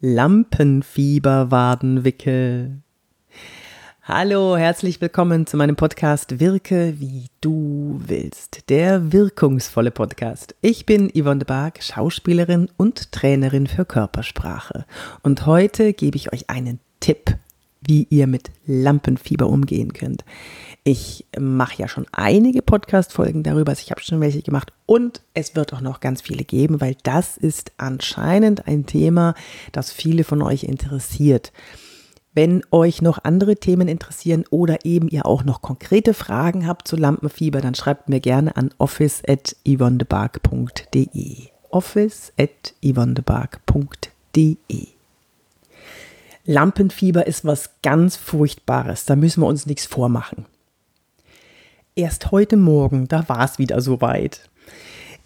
Lampenfieberwadenwickel. Hallo, herzlich willkommen zu meinem Podcast Wirke wie du willst, der wirkungsvolle Podcast. Ich bin Yvonne de Barg, Schauspielerin und Trainerin für Körpersprache. Und heute gebe ich euch einen Tipp, wie ihr mit Lampenfieber umgehen könnt. Ich mache ja schon einige Podcast-Folgen darüber, also ich habe schon welche gemacht und es wird auch noch ganz viele geben, weil das ist anscheinend ein Thema, das viele von euch interessiert. Wenn euch noch andere Themen interessieren oder eben ihr auch noch konkrete Fragen habt zu Lampenfieber, dann schreibt mir gerne an office.yvonnebark.de. office.yvonnebark.de Lampenfieber ist was ganz Furchtbares, da müssen wir uns nichts vormachen. Erst heute Morgen, da war es wieder soweit.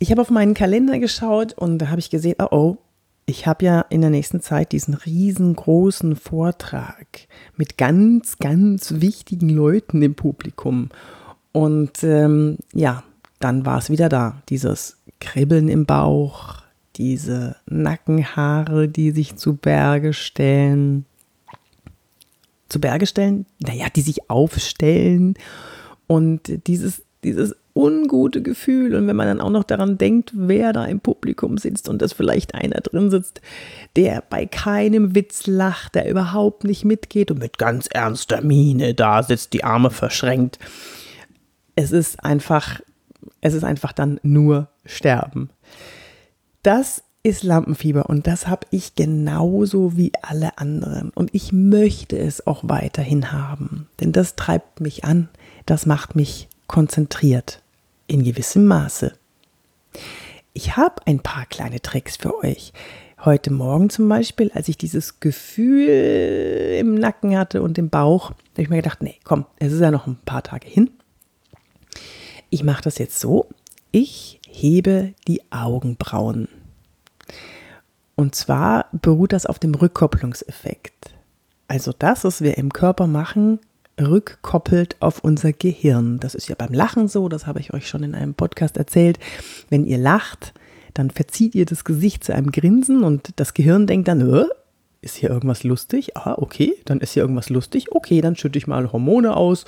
Ich habe auf meinen Kalender geschaut und da habe ich gesehen, oh oh, ich habe ja in der nächsten Zeit diesen riesengroßen Vortrag mit ganz, ganz wichtigen Leuten im Publikum. Und ähm, ja, dann war es wieder da, dieses Kribbeln im Bauch, diese Nackenhaare, die sich zu Berge stellen. Zu Berge stellen? Naja, die sich aufstellen und dieses, dieses ungute Gefühl. Und wenn man dann auch noch daran denkt, wer da im Publikum sitzt und dass vielleicht einer drin sitzt, der bei keinem Witz lacht, der überhaupt nicht mitgeht und mit ganz ernster Miene da sitzt, die Arme verschränkt. Es ist einfach, es ist einfach dann nur Sterben. Das ist Lampenfieber und das habe ich genauso wie alle anderen. Und ich möchte es auch weiterhin haben, denn das treibt mich an, das macht mich konzentriert in gewissem Maße. Ich habe ein paar kleine Tricks für euch. Heute Morgen zum Beispiel, als ich dieses Gefühl im Nacken hatte und im Bauch, habe ich mir gedacht, nee, komm, es ist ja noch ein paar Tage hin. Ich mache das jetzt so, ich hebe die Augenbrauen. Und zwar beruht das auf dem Rückkopplungseffekt. Also das, was wir im Körper machen, rückkoppelt auf unser Gehirn. Das ist ja beim Lachen so, das habe ich euch schon in einem Podcast erzählt. Wenn ihr lacht, dann verzieht ihr das Gesicht zu einem Grinsen und das Gehirn denkt dann, äh, ist hier irgendwas lustig? Ah, okay, dann ist hier irgendwas lustig. Okay, dann schütte ich mal Hormone aus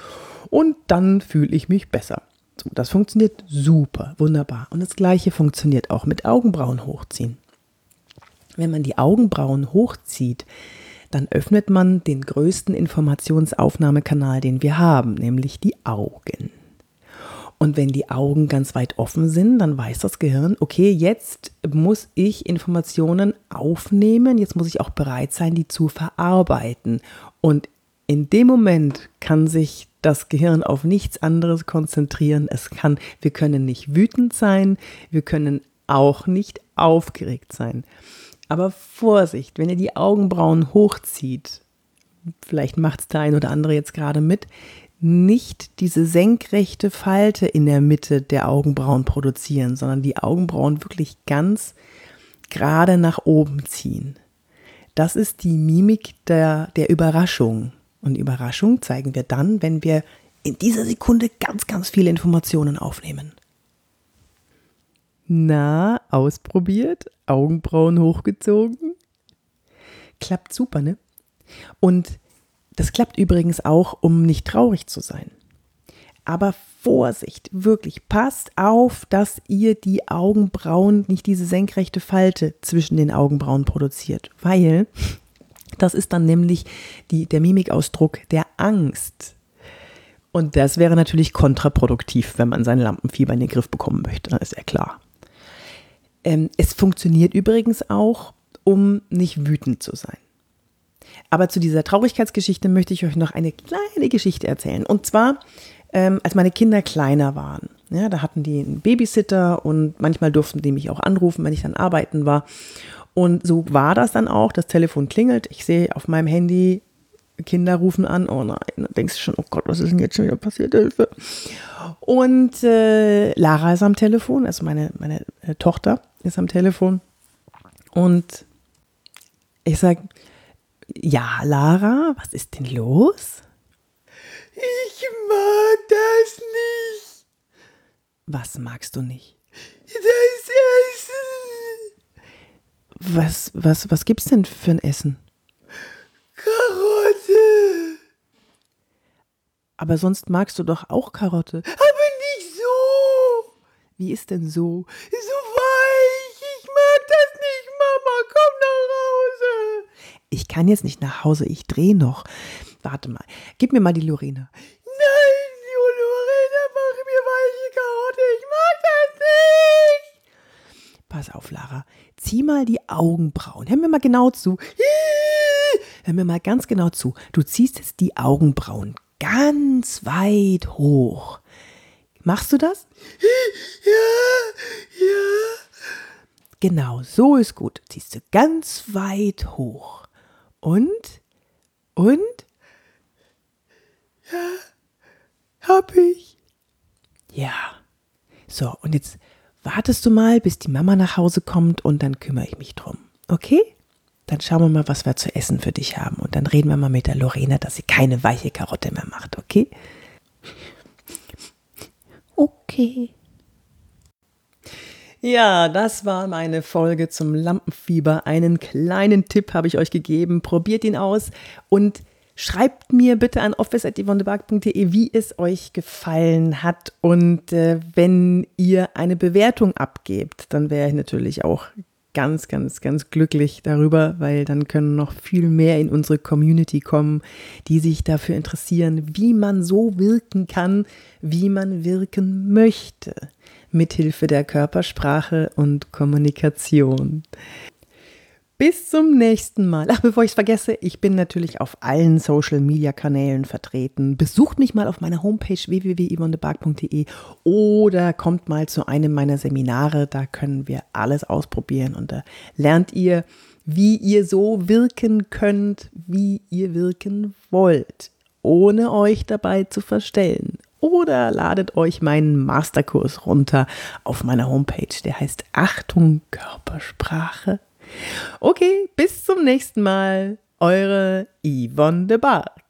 und dann fühle ich mich besser. So, das funktioniert super, wunderbar. Und das gleiche funktioniert auch mit Augenbrauen hochziehen. Wenn man die Augenbrauen hochzieht, dann öffnet man den größten Informationsaufnahmekanal, den wir haben, nämlich die Augen. Und wenn die Augen ganz weit offen sind, dann weiß das Gehirn, okay, jetzt muss ich Informationen aufnehmen, jetzt muss ich auch bereit sein, die zu verarbeiten. Und in dem Moment kann sich das Gehirn auf nichts anderes konzentrieren. Es kann, wir können nicht wütend sein, wir können auch nicht aufgeregt sein. Aber Vorsicht, wenn ihr die Augenbrauen hochzieht, vielleicht macht es der ein oder andere jetzt gerade mit, nicht diese senkrechte Falte in der Mitte der Augenbrauen produzieren, sondern die Augenbrauen wirklich ganz gerade nach oben ziehen. Das ist die Mimik der, der Überraschung. Und Überraschung zeigen wir dann, wenn wir in dieser Sekunde ganz, ganz viele Informationen aufnehmen. Na, ausprobiert, Augenbrauen hochgezogen. Klappt super, ne? Und das klappt übrigens auch, um nicht traurig zu sein. Aber Vorsicht, wirklich, passt auf, dass ihr die Augenbrauen, nicht diese senkrechte Falte zwischen den Augenbrauen produziert, weil das ist dann nämlich die, der Mimikausdruck der Angst. Und das wäre natürlich kontraproduktiv, wenn man sein Lampenfieber in den Griff bekommen möchte, das ist ja klar. Ähm, es funktioniert übrigens auch, um nicht wütend zu sein. Aber zu dieser Traurigkeitsgeschichte möchte ich euch noch eine kleine Geschichte erzählen. Und zwar, ähm, als meine Kinder kleiner waren. Ja, da hatten die einen Babysitter und manchmal durften die mich auch anrufen, wenn ich dann arbeiten war. Und so war das dann auch. Das Telefon klingelt. Ich sehe auf meinem Handy, Kinder rufen an. Oh nein, dann denkst du schon, oh Gott, was ist denn jetzt schon wieder passiert? Hilfe. Und äh, Lara ist am Telefon, also meine, meine äh, Tochter ist am Telefon. Und ich sage, ja, Lara, was ist denn los? Ich mag das nicht. Was magst du nicht? Das Essen. Was, was, was gibt's denn für ein Essen? Karotte. Aber sonst magst du doch auch Karotte. Aber nicht so. Wie ist denn so? So weich. Ich mag das nicht, Mama. Komm nach Hause. Ich kann jetzt nicht nach Hause, ich drehe noch. Warte mal, gib mir mal die Lorena. Nein, Lorena, mach mir weiche Karotte. Ich mag das nicht. Pass auf, Lara. Zieh mal die Augenbrauen. Hör mir mal genau zu. Hör mir mal ganz genau zu. Du ziehst jetzt die Augenbrauen ganz weit hoch. Machst du das? Ja, ja. Genau, so ist gut. Ziehst du ganz weit hoch. Und? Und? Hab ich. Ja. So, und jetzt wartest du mal, bis die Mama nach Hause kommt und dann kümmere ich mich drum. Okay? Dann schauen wir mal, was wir zu essen für dich haben. Und dann reden wir mal mit der Lorena, dass sie keine weiche Karotte mehr macht, okay? Okay. Ja, das war meine Folge zum Lampenfieber. Einen kleinen Tipp habe ich euch gegeben. Probiert ihn aus und schreibt mir bitte an office.yvonnebark.de, wie es euch gefallen hat. Und äh, wenn ihr eine Bewertung abgebt, dann wäre ich natürlich auch ganz, ganz, ganz glücklich darüber, weil dann können noch viel mehr in unsere Community kommen, die sich dafür interessieren, wie man so wirken kann, wie man wirken möchte mithilfe der Körpersprache und Kommunikation. Bis zum nächsten Mal. Ach, bevor ich es vergesse, ich bin natürlich auf allen Social Media Kanälen vertreten. Besucht mich mal auf meiner Homepage www.yvonnebark.de oder kommt mal zu einem meiner Seminare. Da können wir alles ausprobieren und da lernt ihr, wie ihr so wirken könnt, wie ihr wirken wollt, ohne euch dabei zu verstellen oder ladet euch meinen Masterkurs runter auf meiner Homepage. Der heißt Achtung Körpersprache. Okay, bis zum nächsten Mal. Eure Yvonne de Barg.